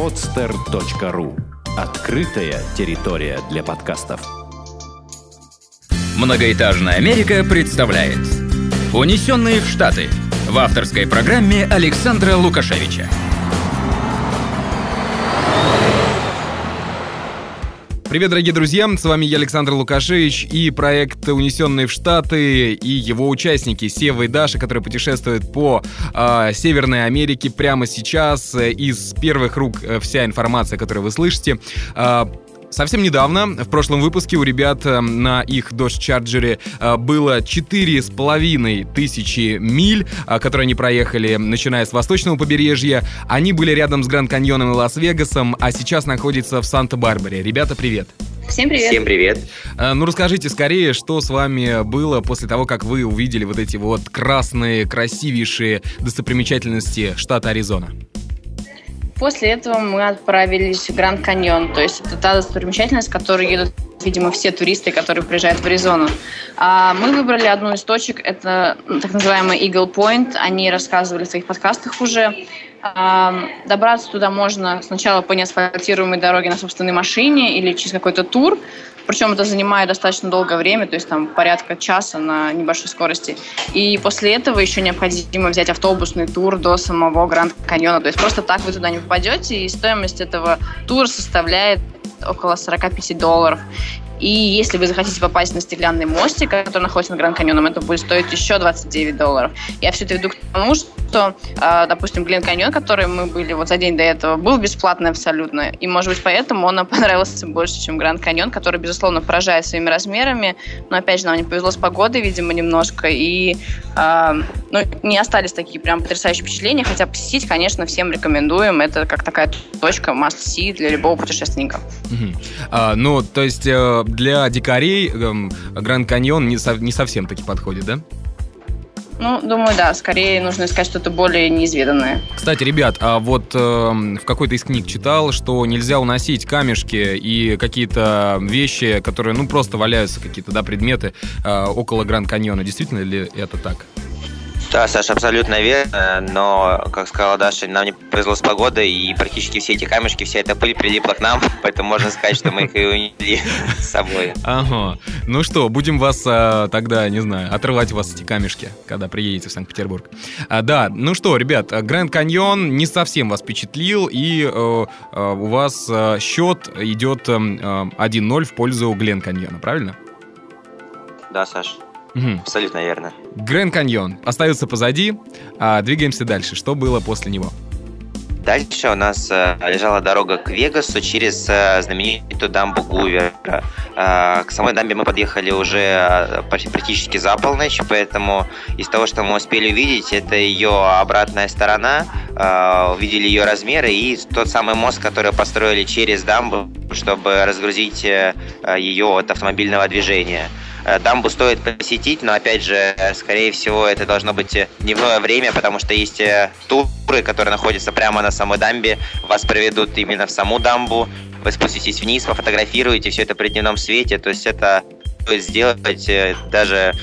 podster.ru Открытая территория для подкастов. Многоэтажная Америка представляет «Унесенные в Штаты» в авторской программе Александра Лукашевича. Привет, дорогие друзья, с вами я, Александр Лукашевич, и проект «Унесенные в Штаты», и его участники Сева и Даша, которые путешествуют по э, Северной Америке прямо сейчас. Из первых рук э, вся информация, которую вы слышите. Э, Совсем недавно, в прошлом выпуске, у ребят э, на их Dodge Charger э, было четыре с половиной тысячи миль, э, которые они проехали, начиная с восточного побережья. Они были рядом с Гранд Каньоном и Лас-Вегасом, а сейчас находятся в Санта-Барбаре. Ребята, привет! Всем привет. Всем привет. Ну, расскажите скорее, что с вами было после того, как вы увидели вот эти вот красные, красивейшие достопримечательности штата Аризона. После этого мы отправились в Гранд Каньон, то есть это та достопримечательность, которую едут, видимо, все туристы, которые приезжают в Аризону. А мы выбрали одну из точек, это так называемый Eagle Point, они рассказывали в своих подкастах уже. А, добраться туда можно сначала по неасфальтируемой дороге на собственной машине или через какой-то тур, причем это занимает достаточно долгое время, то есть там порядка часа на небольшой скорости. И после этого еще необходимо взять автобусный тур до самого Гранд Каньона. То есть просто так вы туда не попадете, и стоимость этого тура составляет около 45 долларов. И если вы захотите попасть на стеклянный мостик, который находится на Гранд Каньоном, это будет стоить еще 29 долларов. Я все это веду к тому, что, а, допустим, Глен Каньон, который мы были вот за день до этого, был бесплатный абсолютно. И, может быть, поэтому он нам понравился больше, чем Гранд Каньон, который, безусловно, поражает своими размерами. Но, опять же, нам не повезло с погодой, видимо, немножко. И э, ну, не остались такие прям потрясающие впечатления. Хотя посетить, конечно, всем рекомендуем. Это как такая точка must-see для любого путешественника. Угу. А, ну, то есть э, для дикарей эм, Гранд Каньон не, со, не совсем таки подходит, да? Ну, думаю, да. Скорее нужно искать что-то более неизведанное. Кстати, ребят, а вот э, в какой-то из книг читал, что нельзя уносить камешки и какие-то вещи, которые, ну, просто валяются, какие-то, да, предметы э, около Гранд Каньона. Действительно ли это так? Да, Саша, абсолютно верно, но, как сказала Даша, нам не повезло с погодой, и практически все эти камешки, вся эта пыль прилипла к нам, поэтому можно сказать, что мы их и унесли с собой. Ага. Ну что, будем вас а, тогда, не знаю, отрывать у вас эти камешки, когда приедете в Санкт-Петербург. А, да, ну что, ребят, Гранд Каньон не совсем вас впечатлил, и э, э, у вас э, счет идет э, 1-0 в пользу Глен Каньона, правильно? Да, Саш. Угу. Абсолютно верно. Гранд Каньон остается позади, а двигаемся дальше. Что было после него? Дальше у нас э, лежала дорога к Вегасу через э, знаменитую дамбу Гувера. Э, к самой дамбе мы подъехали уже э, практически за полночь, поэтому из того, что мы успели увидеть, это ее обратная сторона, э, увидели ее размеры и тот самый мост, который построили через дамбу, чтобы разгрузить э, ее от автомобильного движения. Э, дамбу стоит посетить, но опять же, скорее всего, это должно быть дневное время, потому что есть э, туры, которые находятся прямо на самой дамбе, вас проведут именно в саму дамбу, вы спуститесь вниз, пофотографируете все это при дневном свете, то есть это сделать э, даже,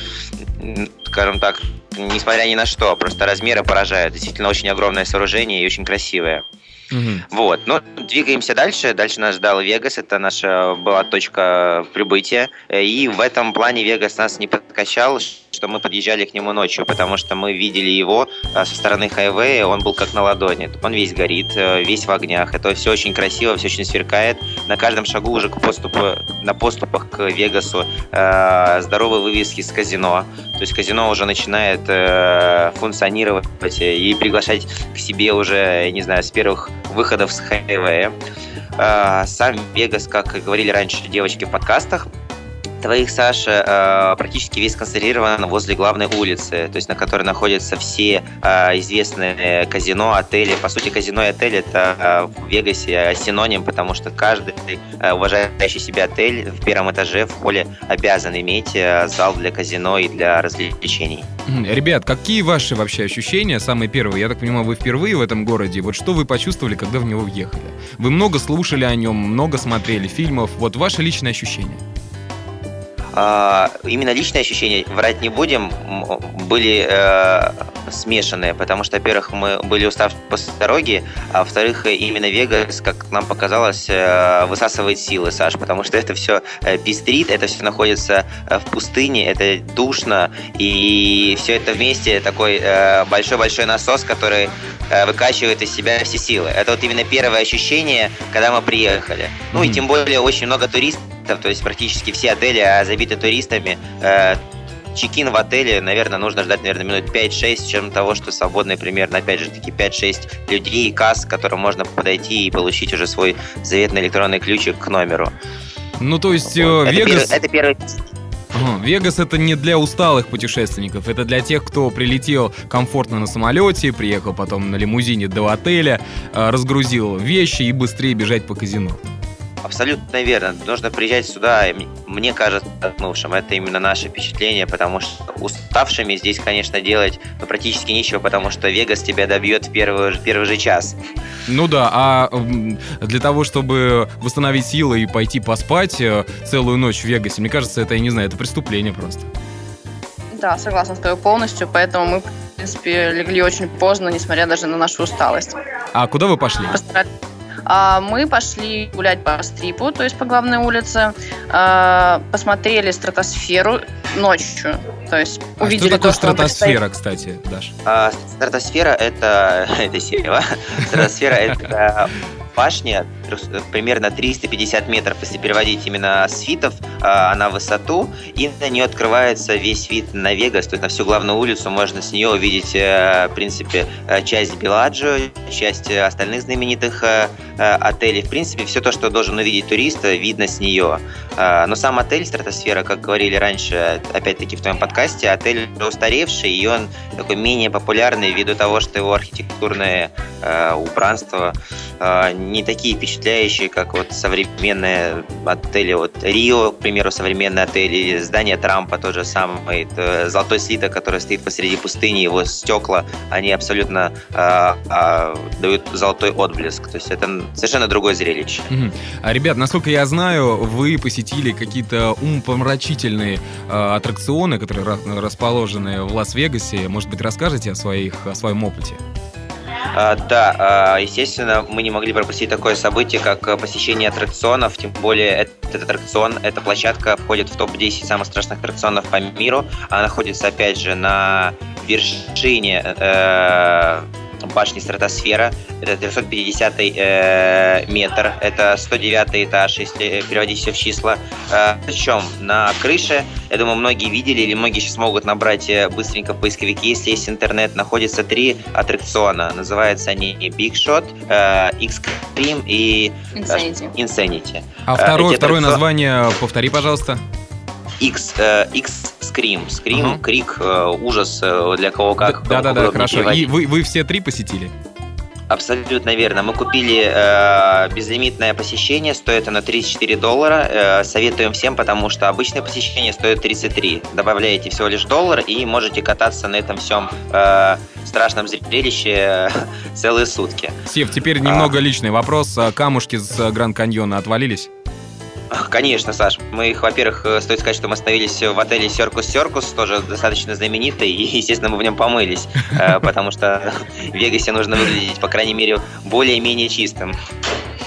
скажем так, несмотря ни на что, просто размеры поражают. Действительно очень огромное сооружение и очень красивое. Угу. Вот, но двигаемся дальше. Дальше нас ждал Вегас, это наша была точка прибытия. И в этом плане Вегас нас не подкачал, что мы подъезжали к нему ночью, потому что мы видели его а, со стороны хайвея, он был как на ладони. Он весь горит, э, весь в огнях. Это все очень красиво, все очень сверкает. На каждом шагу уже к поступу, на поступах к Вегасу э, здоровые вывески с казино. То есть казино уже начинает э, функционировать и приглашать к себе уже, не знаю, с первых выходов с хайвея. Э, сам Вегас, как говорили раньше девочки в подкастах, твоих, Саша, э, практически весь концентрирован возле главной улицы, то есть на которой находятся все э, известные казино, отели. По сути, казино и отель это э, в Вегасе синоним, потому что каждый уважающий себя отель в первом этаже в холле обязан иметь зал для казино и для развлечений. Ребят, какие ваши вообще ощущения, самые первые? Я так понимаю, вы впервые в этом городе. Вот что вы почувствовали, когда в него въехали? Вы много слушали о нем, много смотрели фильмов. Вот ваши личные ощущения. Э, именно личные ощущения, врать не будем, были э, смешанные, потому что, во-первых, мы были уставшие после дороги, а во-вторых, именно Вегас, как нам показалось, э, высасывает силы, Саш, потому что это все э, пестрит, это все находится э, в пустыне, это душно, и все это вместе такой большой-большой насос, который выкачивает из себя все силы. Это вот именно первое ощущение, когда мы приехали. Ну и тем более очень много туристов, то есть практически все отели забиты туристами, чекин в отеле, наверное, нужно ждать, наверное, минут 5-6, чем того, что свободные примерно, опять же, таки 5-6 людей, касс, к которым можно подойти и получить уже свой заветный электронный ключик к номеру. Ну, то есть, вот. Вегас... Это, первый, это первый Вегас это не для усталых путешественников, это для тех, кто прилетел комфортно на самолете, приехал потом на лимузине до отеля, э, разгрузил вещи и быстрее бежать по казино. Абсолютно верно. Нужно приезжать сюда, мне кажется, отдохнувшим. Это именно наше впечатление, потому что уставшими здесь, конечно, делать ну, практически нечего, потому что Вегас тебя добьет в первый, в первый же час. Ну да, а для того, чтобы восстановить силы и пойти поспать э, целую ночь в Вегасе, мне кажется, это, я не знаю, это преступление просто. Да, согласна с тобой полностью, поэтому мы, в принципе, легли очень поздно, несмотря даже на нашу усталость. А куда вы пошли? Постарались мы пошли гулять по Стрипу, то есть по главной улице, а, посмотрели стратосферу ночью. То есть а увидели что такое то, стратосфера, кстати, Даш? А, стратосфера это... это Сева. Стратосфера это башня, примерно 350 метров, если переводить именно с фитов, а, на высоту, и на нее открывается весь вид на Вегас, то есть на всю главную улицу можно с нее увидеть, э, в принципе, э, часть Беладжо, часть остальных знаменитых э, отелей. В принципе, все то, что должен увидеть турист, видно с нее. Но сам отель Стратосфера, как говорили раньше, опять-таки в твоем подкасте, отель устаревший, и он такой менее популярный ввиду того, что его архитектурное убранство не такие впечатляющие, как вот современные отели, вот Рио, к примеру, современный отель, или здание Трампа, тот же самый, золотой слиток, который стоит посреди пустыни, его стекла, они абсолютно э, э, дают золотой отблеск, то есть это совершенно другое зрелище. Угу. А, ребят, насколько я знаю, вы посетили какие-то умопомрачительные э, аттракционы, которые расположены в Лас-Вегасе, может быть, расскажете о, своих, о своем опыте? А, да, а, естественно, мы не могли пропустить такое событие, как посещение аттракционов, тем более этот аттракцион, эта площадка входит в топ-10 самых страшных аттракционов по миру. Она находится, опять же, на вершине э, башни Стратосфера. Это 350 э, метр. Это 109 этаж, если переводить все в числа. Э, причем на крыше, я думаю, многие видели или многие сейчас могут набрать э, быстренько в поисковике, если есть интернет, находятся три аттракциона. Называются они Big Shot, э, X-Cream и Insanity. Insanity. А второе, э, второе название повтори, пожалуйста. X, э, X Scream. Scream, uh-huh. крик, э, ужас, э, для кого как. Да-да-да, хорошо. Переводить. И вы, вы все три посетили? Абсолютно верно. Мы купили э, безлимитное посещение, стоит оно 34 доллара. Э, советуем всем, потому что обычное посещение стоит 33. Добавляете всего лишь доллар и можете кататься на этом всем э, страшном зрелище э, целые сутки. Сев, теперь немного а... личный вопрос. Камушки с Гранд Каньона отвалились? Конечно, Саш. Мы их, во-первых, э, стоит сказать, что мы остановились в отеле Серкус Серкус, тоже достаточно знаменитый, и, естественно, мы в нем помылись, э, потому что в Вегасе нужно выглядеть, по крайней мере, более-менее чистым.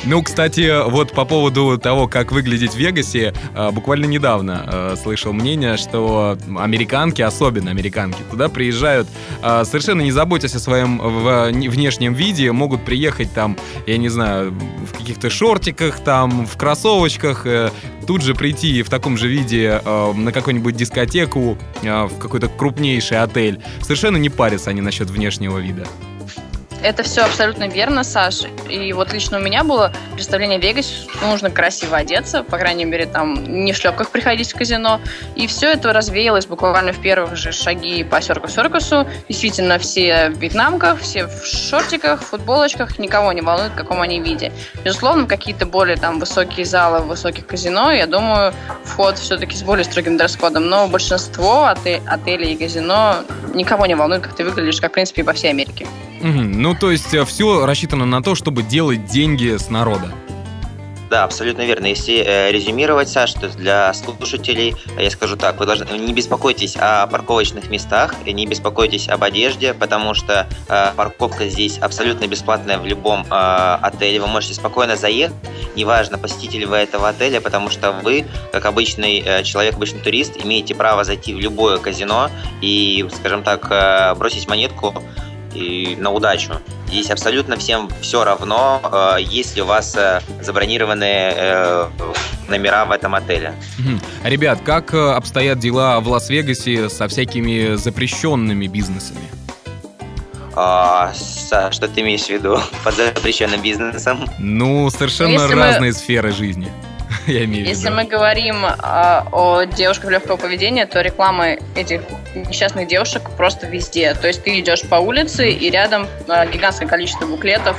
Ну, кстати, вот по поводу того, как выглядеть в Вегасе, э, буквально недавно э, слышал мнение, что американки, особенно американки, туда приезжают э, совершенно не заботясь о своем внешнем виде, могут приехать там, я не знаю, в каких-то шортиках, там, в кроссовочках, тут же прийти в таком же виде на какую-нибудь дискотеку, в какой-то крупнейший отель. Совершенно не парятся они насчет внешнего вида. Это все абсолютно верно, Саша. И вот лично у меня было представление в Вегасе, нужно красиво одеться, по крайней мере, там не в шлепках приходить в казино. И все это развеялось буквально в первых же шаги по Серку-Серкусу. Действительно, все в вьетнамках, все в шортиках, в футболочках, никого не волнует, в каком они виде. Безусловно, какие-то более там высокие залы высоких казино, я думаю, вход все-таки с более строгим дресс-кодом. Но большинство отелей и казино никого не волнует, как ты выглядишь, как, в принципе, и по всей Америке. Ну, то есть э, все рассчитано на то, чтобы делать деньги с народа. Да, абсолютно верно. Если э, резюмировать, Саш, то для слушателей я скажу так, вы должны не беспокойтесь о парковочных местах, не беспокойтесь об одежде, потому что э, парковка здесь абсолютно бесплатная в любом э, отеле. Вы можете спокойно заехать, неважно, посетитель вы этого отеля, потому что вы, как обычный э, человек, обычный турист, имеете право зайти в любое казино и, скажем так, э, бросить монетку и на удачу. Здесь абсолютно всем все равно, э, если у вас э, забронированы э, номера в этом отеле. Ребят, как обстоят дела в Лас-Вегасе со всякими запрещенными бизнесами? А, что ты имеешь в виду под запрещенным бизнесом? Ну, совершенно Если разные мы... сферы жизни. Я имею Если мы говорим а, о девушках легкого поведения, то реклама этих несчастных девушек просто везде. То есть ты идешь по улице, и рядом а, гигантское количество буклетов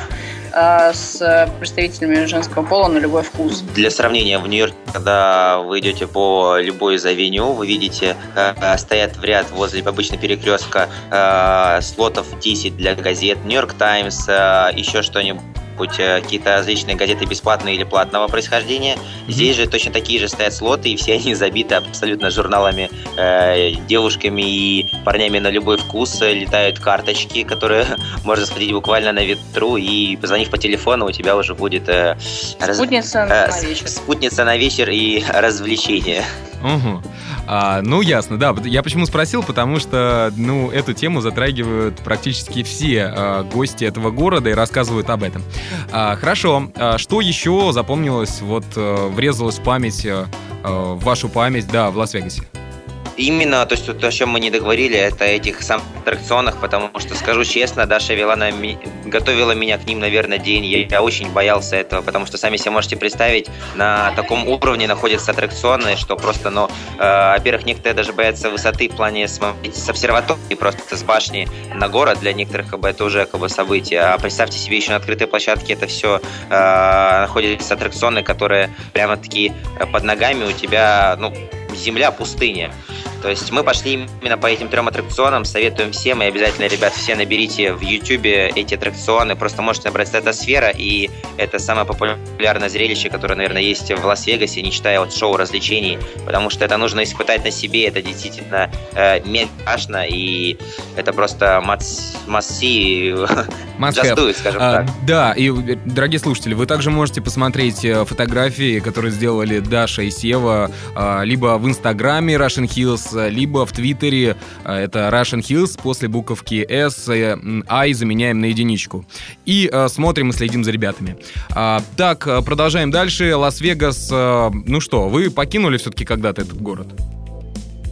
а, с представителями женского пола на любой вкус. Для сравнения, в Нью-Йорке, когда вы идете по любой из авеню, вы видите, э, стоят в ряд возле обычно перекрестка э, слотов 10 для газет, Нью-Йорк Таймс, еще что-нибудь быть э, какие-то различные газеты бесплатные или платного происхождения. Mm-hmm. Здесь же точно такие же стоят слоты, и все они забиты абсолютно журналами, э, девушками и парнями на любой вкус. Летают карточки, которые можно сходить буквально на ветру, и позвонив по телефону, у тебя уже будет... Э, спутница раз, э, на вечер. Спутница на вечер и развлечение. Угу. А, ну, ясно, да. Я почему спросил, потому что, ну, эту тему затрагивают практически все а, гости этого города и рассказывают об этом. А, хорошо. А, что еще запомнилось, вот, а, врезалось в память, а, в вашу память, да, в Лас-Вегасе? Именно, то есть то, о чем мы не договорили, это этих самых аттракционах, потому что, скажу честно, Даша вела на ми... готовила меня к ним, наверное, день. Я, я очень боялся этого, потому что сами себе можете представить, на таком уровне находятся аттракционы, что просто, ну, э, во-первых, некоторые даже боятся высоты в плане смотреть с обсерватории, просто с башни на город, для некоторых как бы это уже как бы событие. А представьте себе еще на открытой площадке это все э, находятся аттракционы, которые прямо такие э, под ногами у тебя, ну, земля, пустыня. То есть мы пошли именно по этим трем аттракционам, советуем всем, и обязательно, ребят, все наберите в YouTube эти аттракционы, просто можете набрать «Стратосфера», и это самое популярное зрелище, которое, наверное, есть в Лас-Вегасе, не считая вот шоу развлечений, потому что это нужно испытать на себе, это действительно э, мега страшно, и это просто масси Just скажем а, так. Да, и, дорогие слушатели, вы также можете посмотреть э, фотографии, которые сделали Даша и Сева, а, либо в Инстаграме Russian Hills, либо в Твиттере э, это Russian Hills после буковки S, I заменяем на единичку. И э, смотрим и следим за ребятами. А, так, э, продолжаем дальше. Лас-Вегас, ну что, вы покинули все-таки когда-то этот город?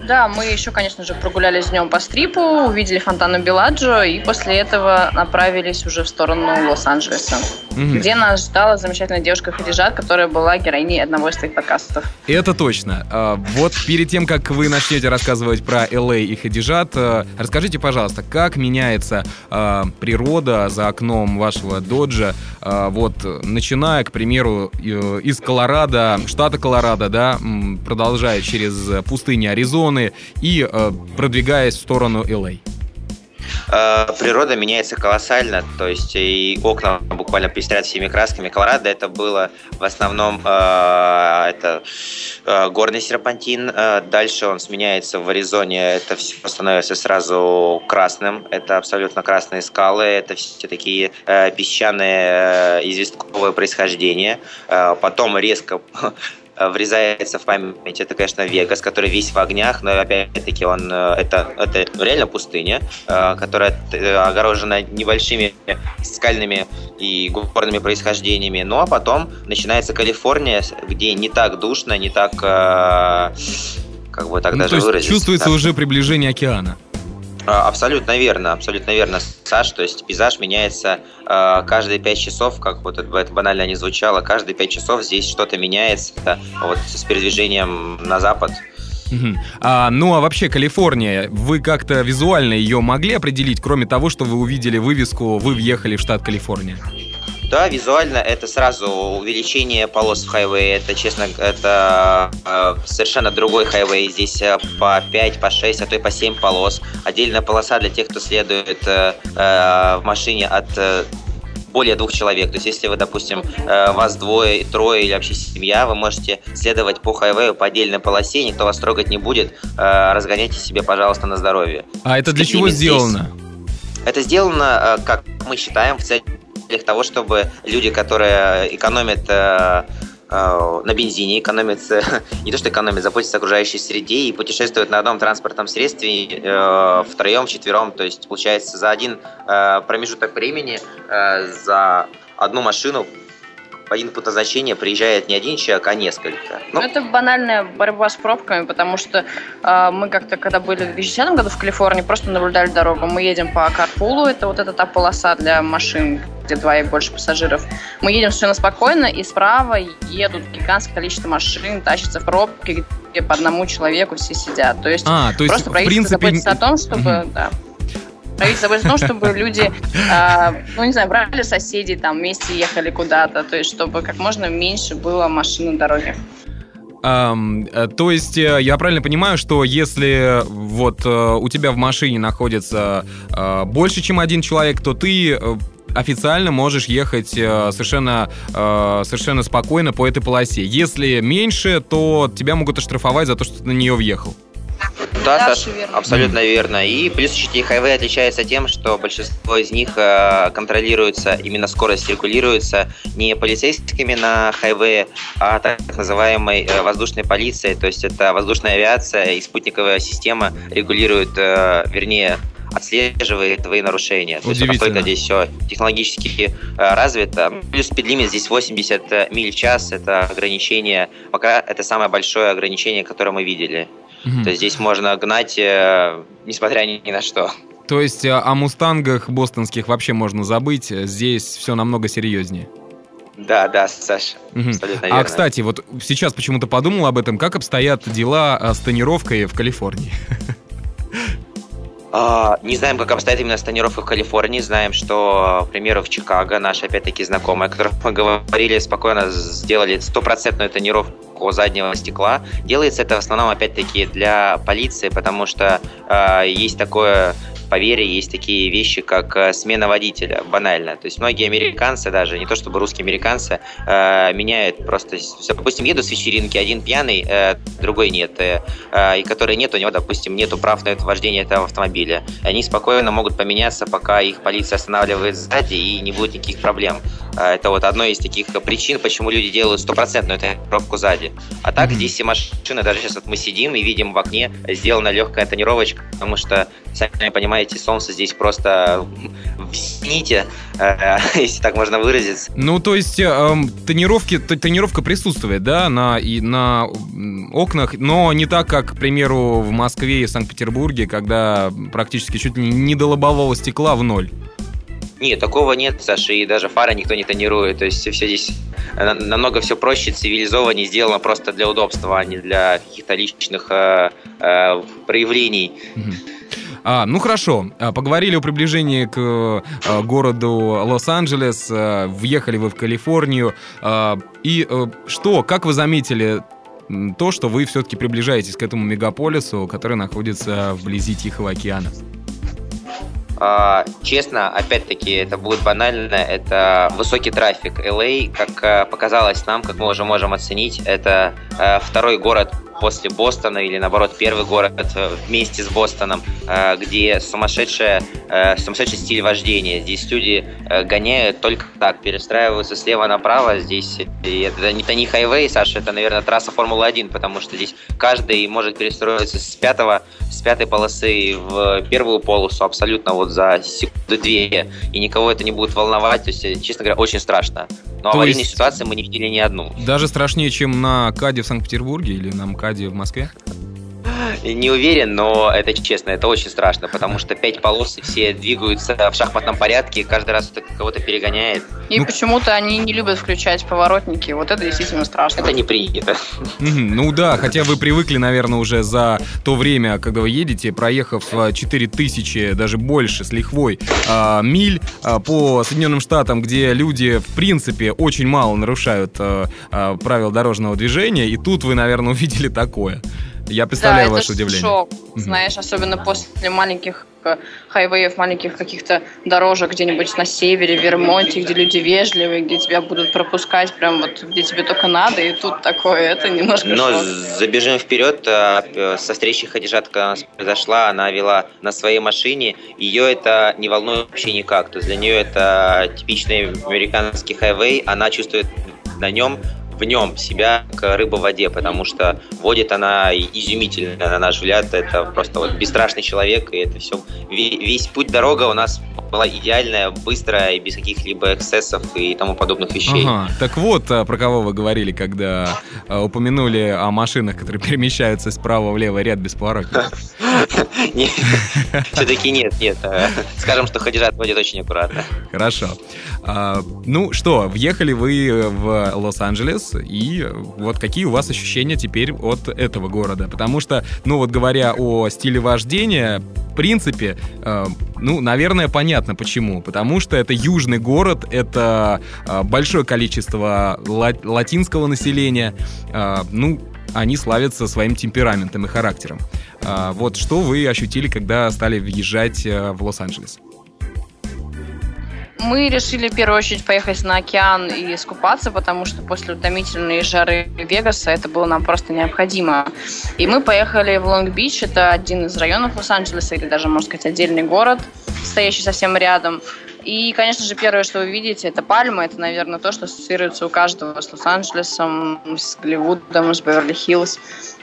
Да, мы еще, конечно же, прогулялись днем по стрипу, увидели фонтану Беладжо и после этого направились уже в сторону Лос-Анджелеса, угу. где нас ждала замечательная девушка Хадижат, которая была героиней одного из твоих подкастов. Это точно. А, вот перед тем, как вы начнете рассказывать про Л.А. и Хадижат, а, расскажите, пожалуйста, как меняется а, природа за окном вашего доджа, вот начиная, к примеру, из Колорадо, штата Колорадо, да, продолжая через пустыни Аризоны, стороны и э, продвигаясь в сторону LA? Э, природа меняется колоссально, то есть и окна буквально пестрят всеми красками. Колорадо это было в основном э, это э, горный серпантин, э, дальше он сменяется в Аризоне, это все становится сразу красным, это абсолютно красные скалы, это все такие э, песчаные известковое происхождение, потом резко врезается в память, это, конечно, Вегас, который весь в огнях, но опять-таки он э, это, это реально пустыня, э, которая огорожена небольшими скальными и горными происхождениями. Ну а потом начинается Калифорния, где не так душно, не так как бы так ну, даже то есть выразиться. Чувствуется так. уже приближение океана. А, абсолютно верно, абсолютно верно, Саш. То есть пейзаж меняется э, каждые пять часов, как вот это, банально не звучало, каждые пять часов здесь что-то меняется вот с передвижением на запад. А, ну а вообще Калифорния, вы как-то визуально ее могли определить, кроме того, что вы увидели вывеску «Вы въехали в штат Калифорния»? Да, визуально это сразу увеличение полос в хайвее. Это, честно, это э, совершенно другой хайвей. Здесь э, по 5, по 6, а то и по 7 полос. Отдельная полоса для тех, кто следует э, э, в машине от э, более двух человек. То есть, если вы, допустим, э, вас двое, трое или вообще семья, вы можете следовать по хайвею по отдельной полосе, никто вас трогать не будет. Э, разгоняйте себе, пожалуйста, на здоровье. А это для чего сделано? Это сделано, как мы считаем, в целях того, чтобы люди, которые экономят Э, на бензине, экономит, не то что экономит, заботится о окружающей среде и путешествует на одном транспортном средстве э, втроем, четвером. То есть, получается, за один э, промежуток времени, э, за одну машину по инпуту значения приезжает не один человек, а несколько. Ну, это банальная борьба с пробками, потому что э, мы как-то, когда были в 2010 году в Калифорнии, просто наблюдали дорогу. Мы едем по карпулу, это вот эта та полоса для машин, где два и больше пассажиров. Мы едем совершенно спокойно, и справа едут гигантское количество машин, тащатся в пробки, где по одному человеку все сидят. То есть, а, то есть просто правительство в принципе... заботится о том, чтобы... Mm-hmm. Да, правительство заботится о том, чтобы люди, э, ну, не знаю, брали соседей, там, вместе ехали куда-то, то есть, чтобы как можно меньше было машин на дороге. Um, то есть э, я правильно понимаю, что если вот uh, у тебя в машине находится больше, чем один человек, то ты официально можешь ехать совершенно, совершенно спокойно по этой полосе. Если меньше, то тебя могут оштрафовать за то, что ты на нее въехал. Да, Саш, верно. абсолютно верно. И плюс HT Highway отличается тем, что большинство из них э, контролируется, именно скорость регулируется не полицейскими на хайвее, а так называемой э, воздушной полицией. То есть это воздушная авиация и спутниковая система регулирует, э, вернее, отслеживает твои нарушения. То есть настолько здесь все технологически э, развито. Плюс спидлимит здесь 80 миль в час. Это ограничение, пока это самое большое ограничение, которое мы видели. Угу. То есть здесь можно гнать, э, несмотря ни на что. То есть э, о мустангах бостонских вообще можно забыть, здесь все намного серьезнее. Да, да, Саша, угу. абсолютно верно. А, кстати, вот сейчас почему-то подумал об этом, как обстоят дела э, с тонировкой в Калифорнии? А, не знаем, как обстоят именно с тонировкой в Калифорнии. Знаем, что, к примеру, в Чикаго наша, опять-таки, знакомая, о которой мы говорили, спокойно сделали стопроцентную тонировку заднего стекла. Делается это в основном, опять-таки, для полиции, потому что э, есть такое поверье, есть такие вещи, как э, смена водителя, банально. То есть многие американцы, даже не то чтобы русские американцы, э, меняют просто, допустим, едут с вечеринки, один пьяный, э, другой нет, и который нет, у него, допустим, нету прав на это вождение этого автомобиля. Они спокойно могут поменяться, пока их полиция останавливает сзади, и не будет никаких проблем. Это вот одно из таких причин, почему люди делают стопроцентную тонировку сзади. А так, здесь все машины, даже сейчас вот мы сидим и видим в окне, сделана легкая тонировочка, потому что, сами понимаете, понимаете, солнце здесь просто в зените, э, если так можно выразиться. Ну, то есть э, тонировки, тонировка присутствует, да, на, и на окнах, но не так, как, к примеру, в Москве и Санкт-Петербурге, когда практически чуть ли не до лобового стекла в ноль. Нет, такого нет, Саша, и даже фары никто не тонирует. То есть все здесь намного все проще, цивилизованнее, сделано просто для удобства, а не для каких-то личных э, э, проявлений. А, ну хорошо, а, поговорили о приближении к а, городу Лос-Анджелес, а, въехали вы в Калифорнию. А, и а, что, как вы заметили то, что вы все-таки приближаетесь к этому мегаполису, который находится вблизи Тихого океана? Uh, честно, опять-таки, это будет банально, это высокий трафик. LA, как показалось нам, как мы уже можем оценить, это uh, второй город после Бостона или наоборот первый город э, вместе с Бостоном, э, где сумасшедшая, э, сумасшедший стиль вождения. Здесь люди гоняют только так, перестраиваются слева направо. Здесь это не, это не хайвей, Саша, это, наверное, трасса Формулы-1, потому что здесь каждый может перестроиться с пятого, с пятой полосы в первую полосу абсолютно вот за секунду-две, и никого это не будет волновать. То есть, честно говоря, очень страшно. Но То аварийной есть... ситуации мы не видели ни одну. Даже страшнее, чем на КАДе в Санкт-Петербурге или на МКАДе в Москве? Не уверен, но это честно, это очень страшно, потому что пять полос и все двигаются в шахматном порядке, каждый раз кого-то перегоняет. И ну, почему-то они не любят включать поворотники, вот это действительно страшно. Это не принято. Ну да, хотя вы привыкли, наверное, уже за то время, когда вы едете, проехав 4000, а, даже больше, с лихвой, а, миль а, по Соединенным Штатам, где люди, в принципе, очень мало нарушают правила дорожного движения, и тут вы, наверное, увидели такое. Я представляю да, ваше удивление. шок, угу. знаешь, особенно после маленьких хайвеев, маленьких каких-то дорожек где-нибудь на севере, в Вермонте, где люди вежливые, где тебя будут пропускать прям вот где тебе только надо, и тут такое, это немножко Но шок. забежим вперед, э, со встречи Хадижат, когда у нас произошла, она вела на своей машине, ее это не волнует вообще никак, то есть для нее это типичный американский хайвей, она чувствует на нем в нем себя к рыба в воде, потому что водит она изумительно, на наш взгляд, это просто вот бесстрашный человек, и это все, весь путь дорога у нас была идеальная, быстрая и без каких-либо эксцессов и тому подобных вещей. Ага. Так вот, а, про кого вы говорили, когда а, упомянули о машинах, которые перемещаются справа в левый ряд без поворота. Все-таки нет, нет. Э, скажем, что Хадижат водит очень аккуратно. Хорошо. А, ну что, въехали вы в Лос-Анджелес, и вот какие у вас ощущения теперь от этого города? Потому что, ну вот говоря о стиле вождения, в принципе, э, ну, наверное, понятно почему. Потому что это южный город, это э, большое количество латинского населения. Э, ну, они славятся своим темпераментом и характером. Вот что вы ощутили, когда стали въезжать в Лос-Анджелес? Мы решили в первую очередь поехать на океан и искупаться, потому что после утомительной жары Вегаса это было нам просто необходимо. И мы поехали в Лонг-Бич, это один из районов Лос-Анджелеса, или даже, можно сказать, отдельный город, стоящий совсем рядом. И, конечно же, первое, что вы видите, это пальмы. Это, наверное, то, что ассоциируется у каждого с Лос-Анджелесом, с Голливудом, с Беверли-Хиллз.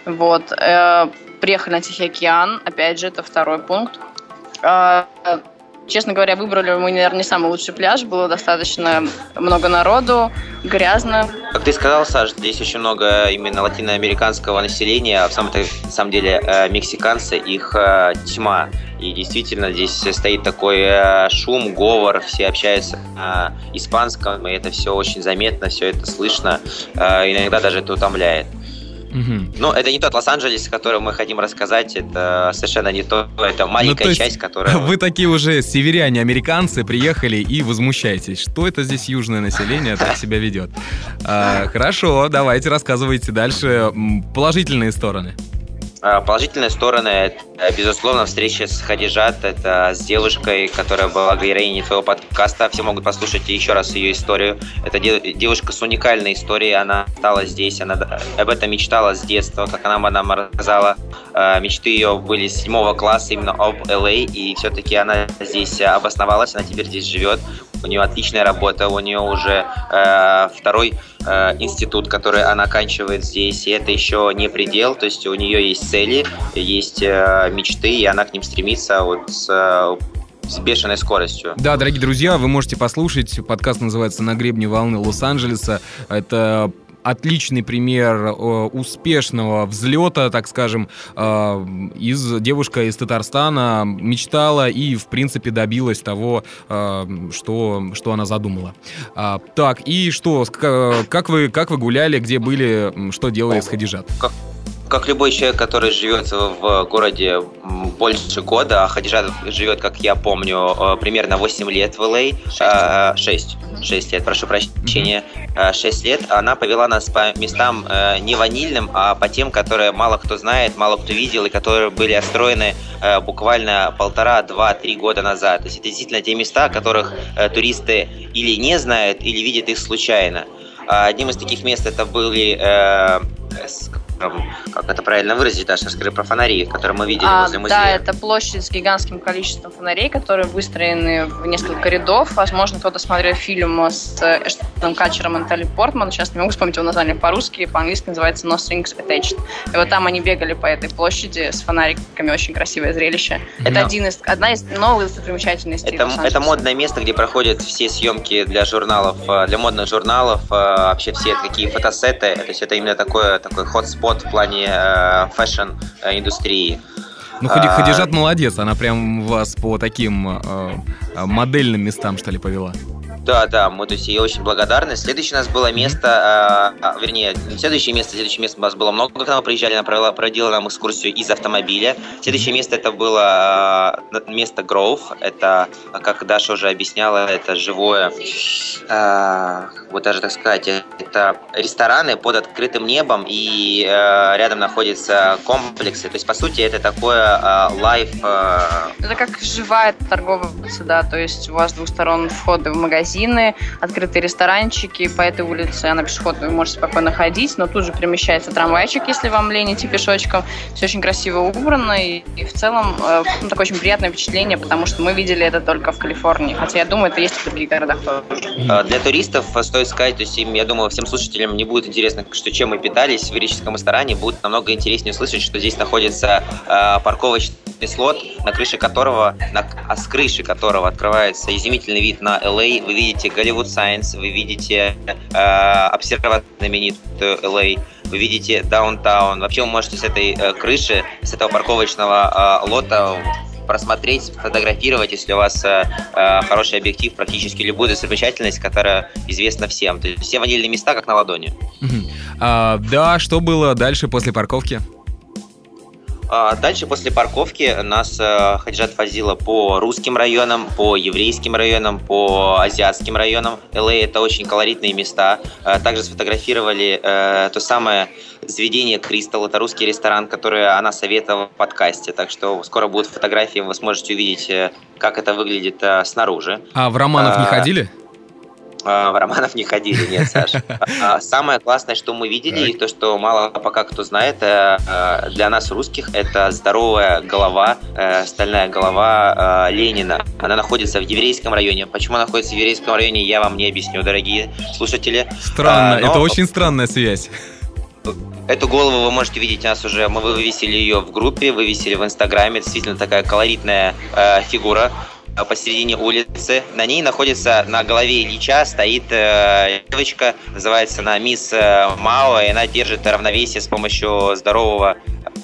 Вот. Э, приехали на Тихий океан. Опять же, это второй пункт. Честно говоря, выбрали мы, наверное, не самый лучший пляж. Было достаточно много народу, грязно. Как ты сказал, Саш, здесь очень много именно латиноамериканского населения. А в самом, на самом деле э, мексиканцы, их э, тьма. И действительно здесь стоит такой э, шум, говор, все общаются на испанском, и это все очень заметно, все это слышно. Иногда даже это утомляет. Угу. Но это не тот Лос-Анджелес, о котором мы хотим рассказать. Это совершенно не то. Это маленькая ну, то часть, которая... Вы такие уже северяне, американцы, приехали и возмущаетесь. Что это здесь южное население так себя ведет? А, хорошо, давайте рассказывайте дальше положительные стороны. А, положительные стороны безусловно, встреча с Хадижат, это с девушкой, которая была героиней твоего подкаста. Все могут послушать еще раз ее историю. Это девушка с уникальной историей, она стала здесь, она об этом мечтала с детства, как она нам рассказала. А, мечты ее были с седьмого класса именно об LA, а, и все-таки она здесь обосновалась, она теперь здесь живет у нее отличная работа, у нее уже э, второй э, институт, который она оканчивает здесь, и это еще не предел, то есть у нее есть цели, есть э, мечты, и она к ним стремится вот с э, с бешеной скоростью. Да, дорогие друзья, вы можете послушать. Подкаст называется «На гребне волны Лос-Анджелеса». Это отличный пример э, успешного взлета, так скажем, из девушка из Татарстана мечтала и, в принципе, добилась того, что, что она задумала. А, так, и что, как вы, как вы гуляли, где были, что делали с Хадижат? Как, любой человек, который живет в городе больше года, а Хадижа живет, как я помню, э, примерно 8 лет в Л.А., 6, 6 лет, прошу прощения, 6 э, лет, она повела нас по местам э, не ванильным, а по тем, которые мало кто знает, мало кто видел, и которые были отстроены буквально полтора, два, три года назад. То есть это действительно те места, которых туристы или не знают, или видят их случайно. Одним из таких мест это были как это правильно выразить, Даша, расскажи про фонари, которые мы видели а, возле музея. Да, это площадь с гигантским количеством фонарей, которые выстроены в несколько рядов. Возможно, кто-то смотрел фильм с Эштоном Катчером и Натали Портман. Сейчас не могу вспомнить его название по-русски, по-английски называется No Strings Attached. И вот там они бегали по этой площади с фонариками, очень красивое зрелище. Это no. один из, одна из новых достопримечательностей. Это, это модное место, где проходят все съемки для журналов, э, для модных журналов, э, вообще все такие фотосеты. То есть это именно такое, такой hot spot spot в плане э, fashion -индустрии. Ну, Хади, а, молодец, она прям вас по таким э, модельным местам, что ли, повела. Да, да, мы то есть ей очень благодарны. Следующее у нас было место, э, а, вернее, следующее место, следующее место у нас было много, когда мы приезжали, она провела, проводила нам экскурсию из автомобиля. Следующее место это было э, место Гроув, это, как Даша уже объясняла, это живое, э, вот даже так сказать, это рестораны под открытым небом и э, рядом находятся комплексы, то есть по сути это такое э, лайф... Э... Это как живая торговая да, то есть у вас с двух сторон входы в магазин, магазины, открытые ресторанчики. По этой улице она пешеходная, вы можете спокойно ходить, но тут же перемещается трамвайчик, если вам лень идти пешочком. Все очень красиво убрано, и, и в целом э, ну, такое очень приятное впечатление, потому что мы видели это только в Калифорнии. Хотя я думаю, это есть в других городах тоже. А, для туристов стоит сказать, то есть им, я думаю, всем слушателям не будет интересно, что чем мы питались в греческом ресторане, будет намного интереснее услышать, что здесь находится э, парковочный слот, на крыше которого, на, а с крыши которого открывается изумительный вид на LA. Вы видите Голливуд Сайенс, вы видите э, обсерваторию знаменитую LA, вы видите даунтаун. Вообще вы можете с этой э, крыши, с этого парковочного э, лота просмотреть, фотографировать, если у вас э, э, хороший объектив, практически любую достопримечательность, которая известна всем. То есть все ванильные места как на ладони. А, да, что было дальше после парковки? А дальше после парковки нас э, Хаджат возила по русским районам, по еврейским районам, по азиатским районам. ЛА это очень колоритные места. Э, также сфотографировали э, то самое заведение Кристалл. Это русский ресторан, который она советовала в подкасте. Так что скоро будут фотографии, вы сможете увидеть, как это выглядит снаружи. А в Романов не ходили? А, в романов не ходили, нет, Саша. А, самое классное, что мы видели, и то, что мало пока кто знает, э, э, для нас русских, это здоровая голова, э, стальная голова Ленина. Она находится в еврейском районе. Почему она находится в еврейском районе, я вам не объясню, дорогие слушатели. Странно, Но... это очень странная связь. Эту голову вы можете видеть у нас уже, мы вывесили ее в группе, вывесили в Инстаграме, действительно такая колоритная э, фигура Э, посередине улицы. На ней находится, на голове Ильича стоит э, девочка, называется она Мисс э, Мао, и она держит равновесие с помощью здорового,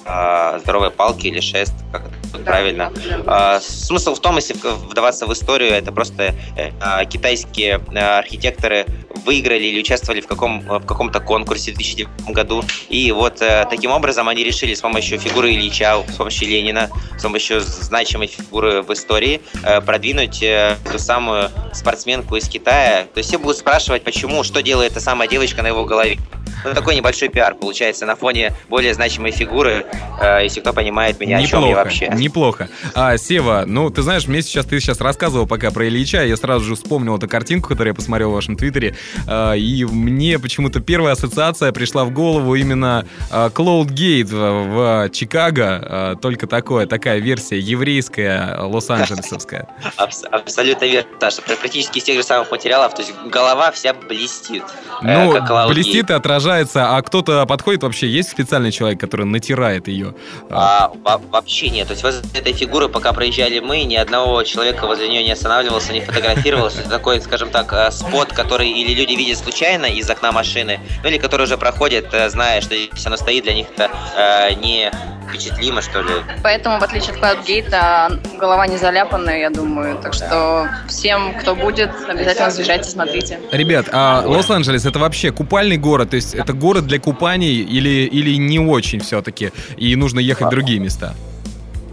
э, здоровой палки или шест, как это правильно. Э, смысл в том, если вдаваться в историю, это просто э, китайские э, архитекторы выиграли или участвовали в, каком, в каком-то конкурсе в 2009 году. И вот э, таким образом они решили с помощью фигуры Ильича, с помощью Ленина, с помощью значимой фигуры в истории э, продвинуть э, ту самую спортсменку из Китая. То есть все будут спрашивать, почему, что делает эта самая девочка на его голове. Ну, такой небольшой пиар получается на фоне более значимой фигуры, э, если кто понимает меня, неплохо, о чем я вообще. Неплохо. А, Сева, ну, ты знаешь, мне сейчас, ты сейчас рассказывал пока про Ильича, я сразу же вспомнил эту картинку, которую я посмотрел в вашем твиттере, э, и мне почему-то первая ассоциация пришла в голову именно э, Cloud Gate в, в Чикаго, э, только такое, такая версия еврейская, лос-анджелесовская. Абсолютно верно, Саша. Практически из тех же самых материалов, то есть голова вся блестит. Э, ну, блестит и отражает отражается, а кто-то подходит вообще? Есть специальный человек, который натирает ее? А, вообще нет. То есть возле этой фигуры, пока проезжали мы, ни одного человека возле нее не останавливался, не фотографировался. Это такой, скажем так, э, спот, который или люди видят случайно из окна машины, ну или который уже проходит, э, зная, что здесь она стоит, для них это э, не впечатлимо, что ли. Поэтому, в отличие от CloudGate, голова не заляпанная, я думаю. Так что всем, кто будет, обязательно заезжайте, смотрите. Ребят, а Лос-Анджелес это вообще купальный город? То есть это город для купаний или, или не очень все-таки? И нужно ехать в другие места?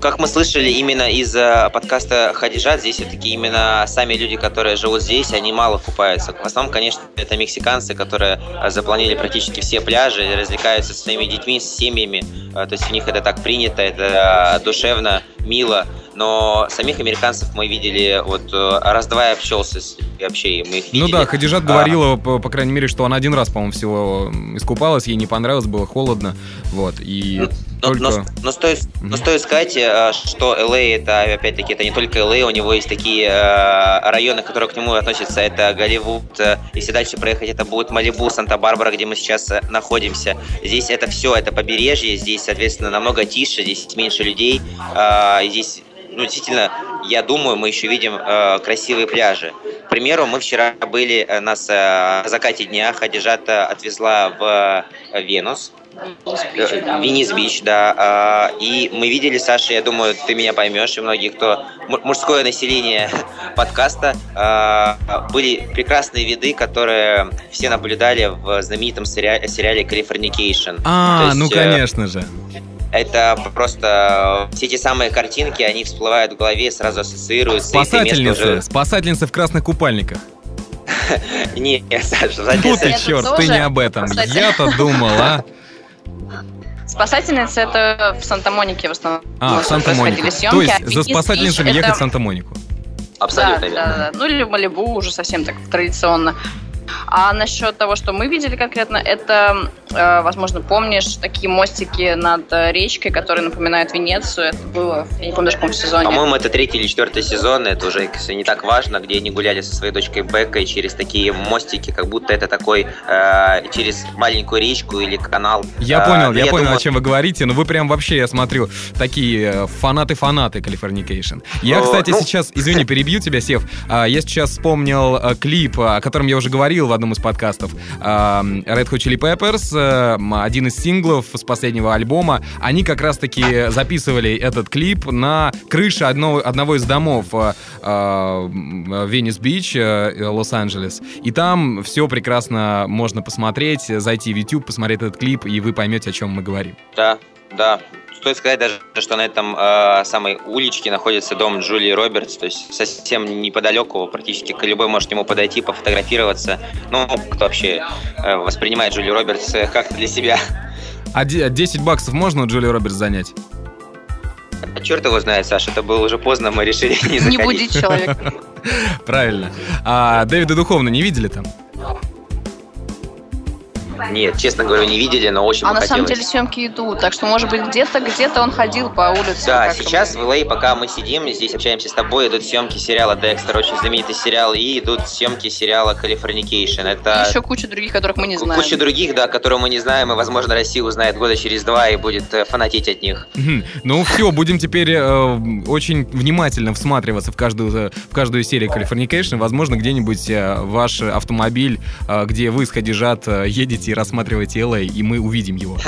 Как мы слышали именно из э, подкаста Хадижат, здесь все-таки именно сами люди, которые живут здесь, они мало купаются. В основном, конечно, это мексиканцы, которые э, запланили практически все пляжи, развлекаются с своими детьми, с семьями. Э, то есть у них это так принято, это душевно, мило но самих американцев мы видели вот э, раз-два общался с вообще, мы их видели. Ну да, Хадижат говорила, а, по, по крайней мере, что она один раз, по-моему, всего искупалась, ей не понравилось, было холодно, вот, и ну, только... но, но, но, стоит, mm-hmm. но стоит сказать, э, что LA а это, опять-таки, это не только LA, а, у него есть такие э, районы, которые к нему относятся, это Голливуд, если дальше проехать, это будет Малибу, Санта-Барбара, где мы сейчас находимся. Здесь это все, это побережье, здесь, соответственно, намного тише, здесь меньше людей, здесь ну, действительно, я думаю, мы еще видим э, красивые пляжи. примеру, мы вчера были, нас на закате дня Хадижат отвезла в Венус, Винис Бич, да. А, и мы видели, Саша, я думаю, ты меня поймешь, и многие, кто мужское население подкаста, а, были прекрасные виды, которые все наблюдали в знаменитом сериале Californication. А, есть, ну э, конечно же. Это просто все эти самые картинки, они всплывают в голове, сразу ассоциируются. Спасательницы, уже... спасательницы в красных купальниках. Не, Саша, Ну ты черт, ты не об этом. Я-то думал, а? Спасательница это в Санта-Монике в основном. А, в Санта-Монике. То есть за спасательницами ехать в Санта-Монику. Абсолютно да, Да, да. Ну или Малибу уже совсем так традиционно. А насчет того, что мы видели конкретно, это, э, возможно, помнишь, такие мостики над речкой, которые напоминают Венецию. Это было, я не помню, в каком сезоне. По-моему, это третий или четвертый сезон. Это уже не так важно, где они гуляли со своей дочкой Беккой через такие мостики, как будто это такой э, через маленькую речку или канал. Я понял, э, я, я понял, думаю... о чем вы говорите, но вы прям вообще, я смотрю, такие э, фанаты-фанаты Californication. Я, кстати, ну... сейчас, извини, перебью тебя, Сев, а, я сейчас вспомнил э, клип, о котором я уже говорил в одном из подкастов. Red Hot Chili Peppers, э, один из синглов с последнего альбома, они как раз-таки записывали этот клип на крыше одного, одного из домов э, э, Венес-Бич, Лос-Анджелес. И там все прекрасно можно посмотреть, зайти в YouTube, посмотреть этот клип, и вы поймете, о чем мы говорим. Да, да, Стоит сказать даже, что на этом э, самой уличке находится дом Джулии Робертс, то есть совсем неподалеку, практически любой может к нему подойти, пофотографироваться. Ну, кто вообще э, воспринимает Джулию Робертс э, как-то для себя. А 10 баксов можно у Джулии Робертс занять? А черт его знает, Саша, это было уже поздно, мы решили не заходить. Не будет человек. Правильно. А Дэвида Духовна не видели там? Нет, честно говоря, не видели, но очень А на самом деле съемки идут, так что, может быть, где-то где-то он ходил по улице. Да, сейчас в LA, пока мы сидим здесь, общаемся с тобой, идут съемки сериала Декстер, очень знаменитый сериал, и идут съемки сериала Californication. Это... И еще куча других, которых мы не знаем. Куча других, да, которые мы не знаем, и, возможно, Россия узнает года через два и будет э, фанатеть от них. Ну все, будем теперь э, очень внимательно всматриваться в каждую, в каждую серию Californication. Возможно, где-нибудь э, ваш автомобиль, э, где вы с Хадижат э, едете и рассматривайте LA, и мы увидим его.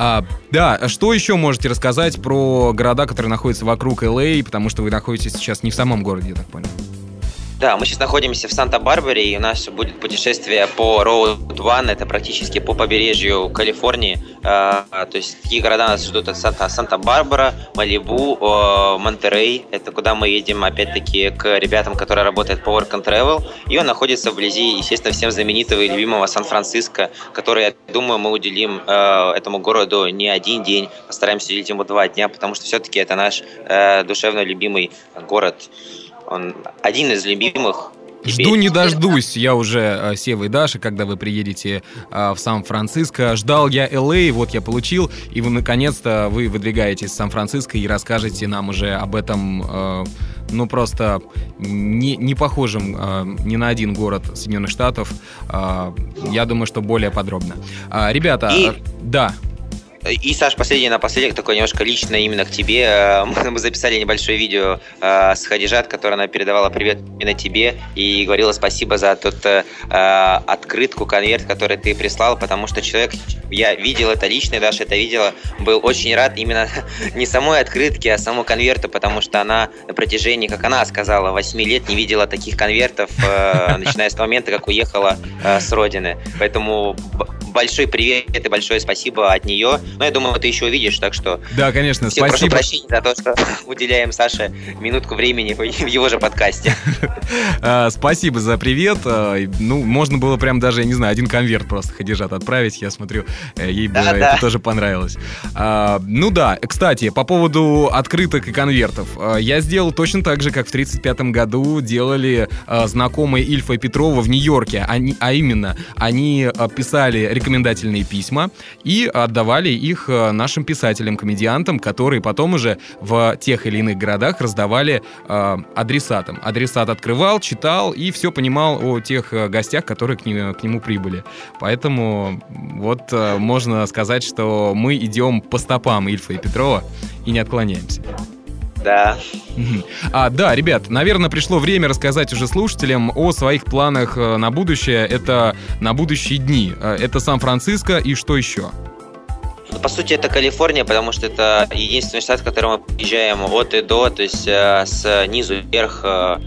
А, да, что еще можете рассказать про города, которые находятся вокруг LA, потому что вы находитесь сейчас не в самом городе, я так понял. Да, мы сейчас находимся в Санта-Барбаре, и у нас будет путешествие по Road One, это практически по побережью Калифорнии. А, то есть такие города нас ждут от Санта- Санта-Барбара, Малибу, Монтерей. Это куда мы едем, опять-таки, к ребятам, которые работают по Work and Travel. И он находится вблизи, естественно, всем знаменитого и любимого Сан-Франциско, который, я думаю, мы уделим э, этому городу не один день, постараемся уделить ему два дня, потому что все-таки это наш э, душевно любимый город. Он один из любимых Жду не дождусь я уже э, Сева и Даши, когда вы приедете э, в Сан-Франциско. Ждал я LA, вот я получил, и вы наконец-то вы выдвигаетесь в Сан-Франциско и расскажете нам уже об этом, э, ну просто не, не похожем ни на один город Соединенных Штатов. Я думаю, что более подробно. Ребята, и... да. И, Саш, последний напоследок, такое немножко личное именно к тебе. Э, мы записали небольшое видео э, с Хадижат, которая она передавала привет именно тебе и говорила спасибо за тот э, открытку, конверт, который ты прислал, потому что человек, я видел это лично, и Даша это видела, был очень рад именно не самой открытке, а самому конверту, потому что она на протяжении, как она сказала, 8 лет не видела таких конвертов, начиная с момента, как уехала с родины. Поэтому большой привет и большое спасибо от нее. Но я думаю, ты еще увидишь, так что... Да, конечно, спасибо. прошу прощения за то, что уделяем Саше минутку времени в его же подкасте. А, спасибо за привет. А, ну, можно было прям даже, я не знаю, один конверт просто Хадижат отправить. Я смотрю, э, ей было это тоже понравилось. А, ну да, кстати, по поводу открыток и конвертов. Я сделал точно так же, как в 1935 году делали знакомые Ильфа и Петрова в Нью-Йорке. Они, а именно, они писали рекомендательные письма и отдавали их э, нашим писателям, комедиантам, которые потом уже в тех или иных городах раздавали э, адресатам. Адресат открывал, читал и все понимал о тех э, гостях, которые к, не, к нему прибыли. Поэтому вот э, можно сказать, что мы идем по стопам Ильфа и Петрова и не отклоняемся. Да. А, да, ребят, наверное, пришло время рассказать уже слушателям о своих планах э, на будущее. Это на будущие дни. Это Сан-Франциско и что еще? По сути, это Калифорния, потому что это единственный штат, в который мы приезжаем от и до, то есть э, с низу вверх. Э,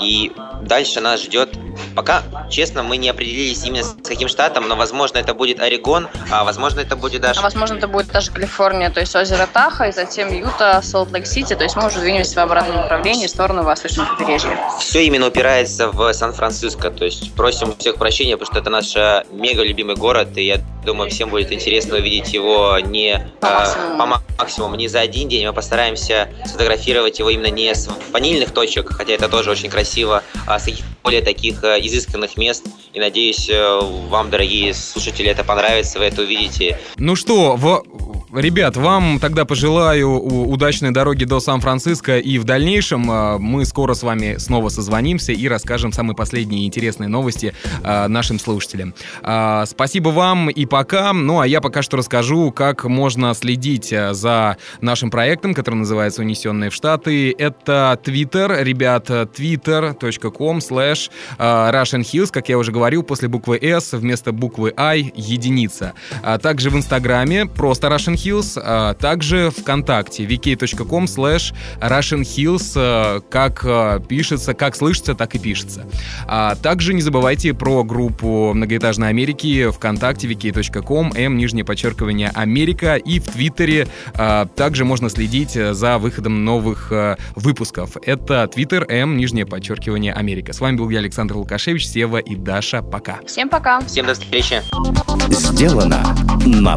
и дальше нас ждет Пока, честно, мы не определились именно с каким штатом, но, возможно, это будет Орегон, а возможно, это будет даже... А возможно, это будет даже Калифорния, то есть озеро Таха, и затем Юта, Солт-Лейк-Сити, то есть мы уже двинемся в обратном направлении, в сторону восточного побережья. Все именно упирается в Сан-Франциско, то есть просим всех прощения, потому что это наш э, мега любимый город, и я думаю, всем будет интересно увидеть его не по максимуму. Э, по максимуму, не за один день, мы постараемся сфотографировать его именно не с ванильных точек, хотя это тоже очень красиво, а с более таких э, изысканных мест. И надеюсь, э, вам, дорогие слушатели, это понравится, вы это увидите. Ну что, в Ребят, вам тогда пожелаю удачной дороги до Сан-Франциско и в дальнейшем а, мы скоро с вами снова созвонимся и расскажем самые последние интересные новости а, нашим слушателям. А, спасибо вам и пока. Ну а я пока что расскажу, как можно следить за нашим проектом, который называется «Унесенные в Штаты». Это Twitter, ребят, twitter.com slash Russian Hills, как я уже говорил, после буквы S вместо буквы I единица. Также в Инстаграме просто Russian Hills Hills, а также ВКонтакте vk.com slash Russian Hills, а, как а, пишется, как слышится, так и пишется. А также не забывайте про группу Многоэтажной Америки ВКонтакте vk.com, m, нижнее подчеркивание, Америка, и в Твиттере также можно следить за выходом новых выпусков. Это Твиттер, m, нижнее подчеркивание, Америка. С вами был я, Александр Лукашевич, Сева и Даша. Пока. Всем пока. Всем до встречи. Сделано на